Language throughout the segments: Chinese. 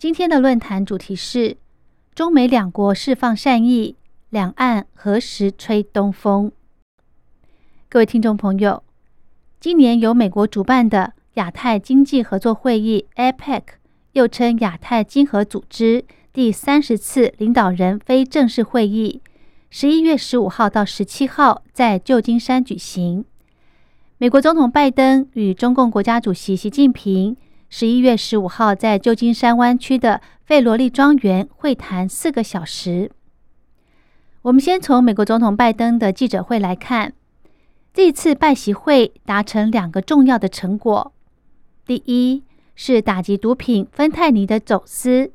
今天的论坛主题是中美两国释放善意，两岸何时吹东风？各位听众朋友，今年由美国主办的亚太经济合作会议 （APEC），又称亚太经合组织第三十次领导人非正式会议，十一月十五号到十七号在旧金山举行。美国总统拜登与中共国家主席习近平十一月十五号在旧金山湾区的费罗利庄园会谈四个小时。我们先从美国总统拜登的记者会来看，这次拜习会达成两个重要的成果：第一是打击毒品芬太尼的走私；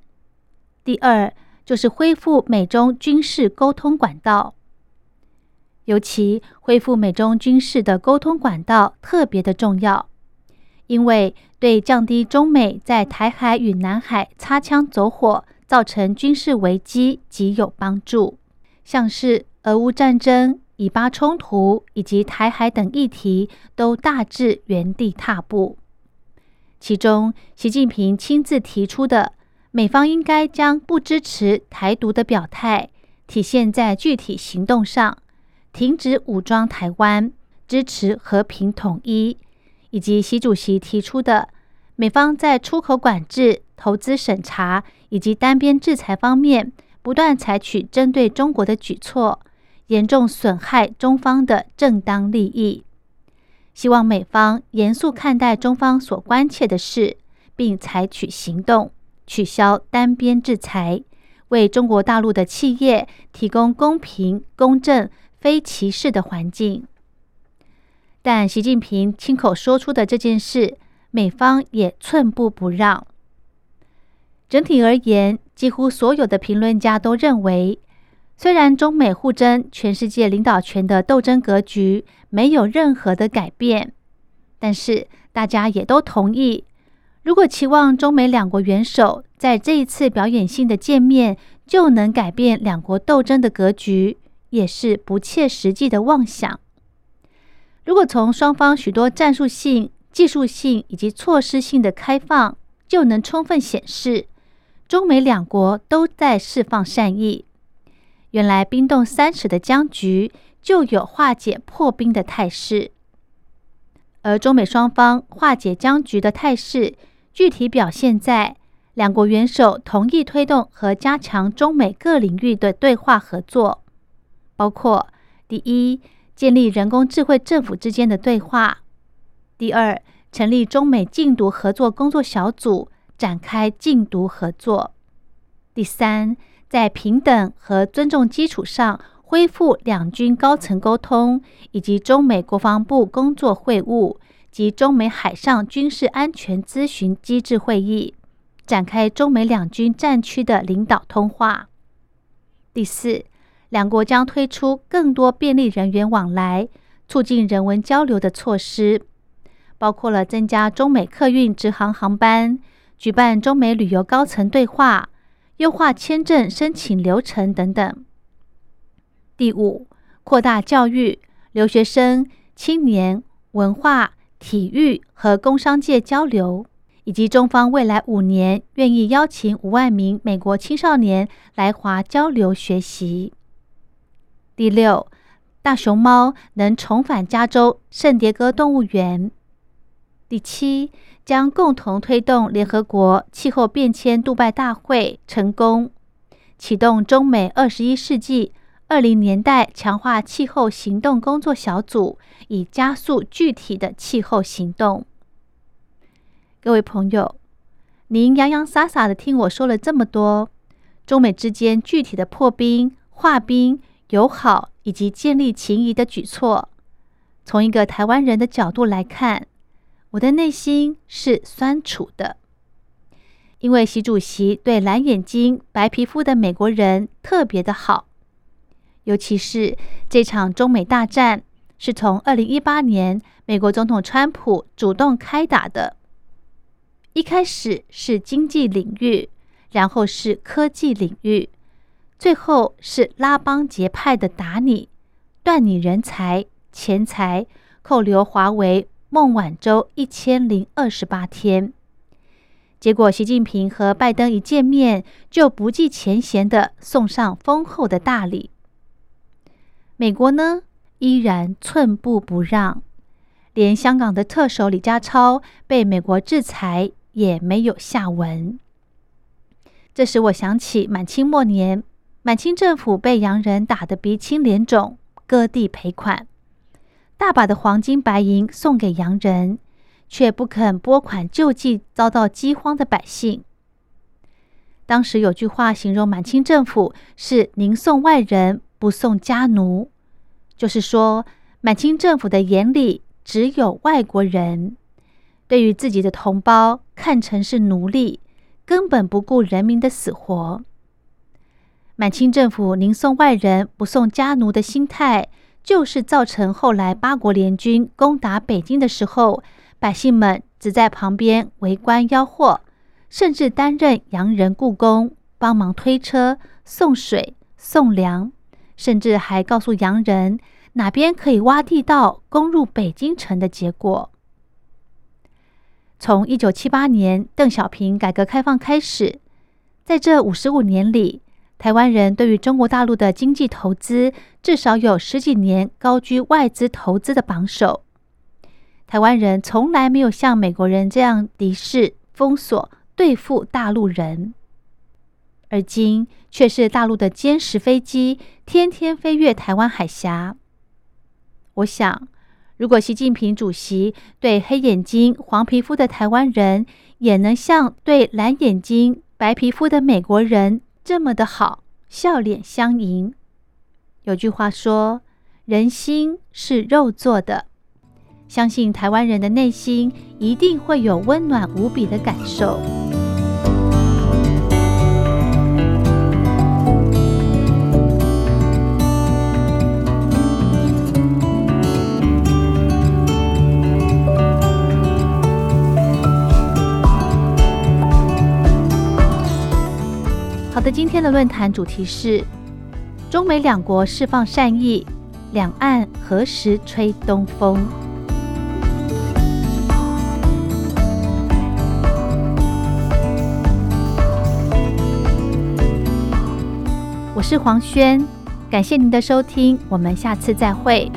第二就是恢复美中军事沟通管道。尤其恢复美中军事的沟通管道特别的重要，因为对降低中美在台海与南海擦枪走火造成军事危机极有帮助。像是俄乌战争、以巴冲突以及台海等议题都大致原地踏步。其中，习近平亲自提出的美方应该将不支持台独的表态体现在具体行动上。停止武装台湾，支持和平统一，以及习主席提出的美方在出口管制、投资审查以及单边制裁方面不断采取针对中国的举措，严重损害中方的正当利益。希望美方严肃看待中方所关切的事，并采取行动，取消单边制裁，为中国大陆的企业提供公平公正。非歧视的环境，但习近平亲口说出的这件事，美方也寸步不让。整体而言，几乎所有的评论家都认为，虽然中美互争全世界领导权的斗争格局没有任何的改变，但是大家也都同意，如果期望中美两国元首在这一次表演性的见面就能改变两国斗争的格局。也是不切实际的妄想。如果从双方许多战术性、技术性以及措施性的开放，就能充分显示中美两国都在释放善意。原来冰冻三尺的僵局就有化解破冰的态势，而中美双方化解僵局的态势，具体表现在两国元首同意推动和加强中美各领域的对话合作。包括第一，建立人工智慧政府之间的对话；第二，成立中美禁毒合作工作小组，展开禁毒合作；第三，在平等和尊重基础上恢复两军高层沟通，以及中美国防部工作会晤及中美海上军事安全咨询机制会议，展开中美两军战区的领导通话；第四。两国将推出更多便利人员往来、促进人文交流的措施，包括了增加中美客运直航航班、举办中美旅游高层对话、优化签证申请流程等等。第五，扩大教育、留学生、青年、文化、体育和工商界交流，以及中方未来五年愿意邀请五万名美国青少年来华交流学习。第六，大熊猫能重返加州圣迭戈动物园。第七，将共同推动联合国气候变迁杜拜大会成功，启动中美二十一世纪二零年代强化气候行动工作小组，以加速具体的气候行动。各位朋友，您洋洋洒洒的听我说了这么多，中美之间具体的破冰、化冰。友好以及建立情谊的举措，从一个台湾人的角度来看，我的内心是酸楚的，因为习主席对蓝眼睛、白皮肤的美国人特别的好，尤其是这场中美大战是从二零一八年美国总统川普主动开打的。一开始是经济领域，然后是科技领域，最后是拉帮结派的打你、断你人才、钱财，扣留华为、孟晚舟一千零二十八天。结果，习近平和拜登一见面就不计前嫌的送上丰厚的大礼。美国呢，依然寸步不让，连香港的特首李家超被美国制裁也没有下文。这使我想起满清末年，满清政府被洋人打得鼻青脸肿，割地赔款，大把的黄金白银送给洋人。却不肯拨款救济遭到饥荒的百姓。当时有句话形容满清政府是“宁送外人，不送家奴”，就是说满清政府的眼里只有外国人，对于自己的同胞看成是奴隶，根本不顾人民的死活。满清政府“宁送外人，不送家奴”的心态，就是造成后来八国联军攻打北京的时候。百姓们只在旁边围观吆喝，甚至担任洋人雇工，帮忙推车、送水、送粮，甚至还告诉洋人哪边可以挖地道攻入北京城的结果。从一九七八年邓小平改革开放开始，在这五十五年里，台湾人对于中国大陆的经济投资至少有十几年高居外资投资的榜首。台湾人从来没有像美国人这样敌视、封锁、对付大陆人，而今却是大陆的歼十飞机天天飞越台湾海峡。我想，如果习近平主席对黑眼睛、黄皮肤的台湾人也能像对蓝眼睛、白皮肤的美国人这么的好，笑脸相迎。有句话说：“人心是肉做的。”相信台湾人的内心一定会有温暖无比的感受。的，今天的论坛主题是中美两国释放善意，两岸何时吹东风？我是黄轩，感谢您的收听，我们下次再会。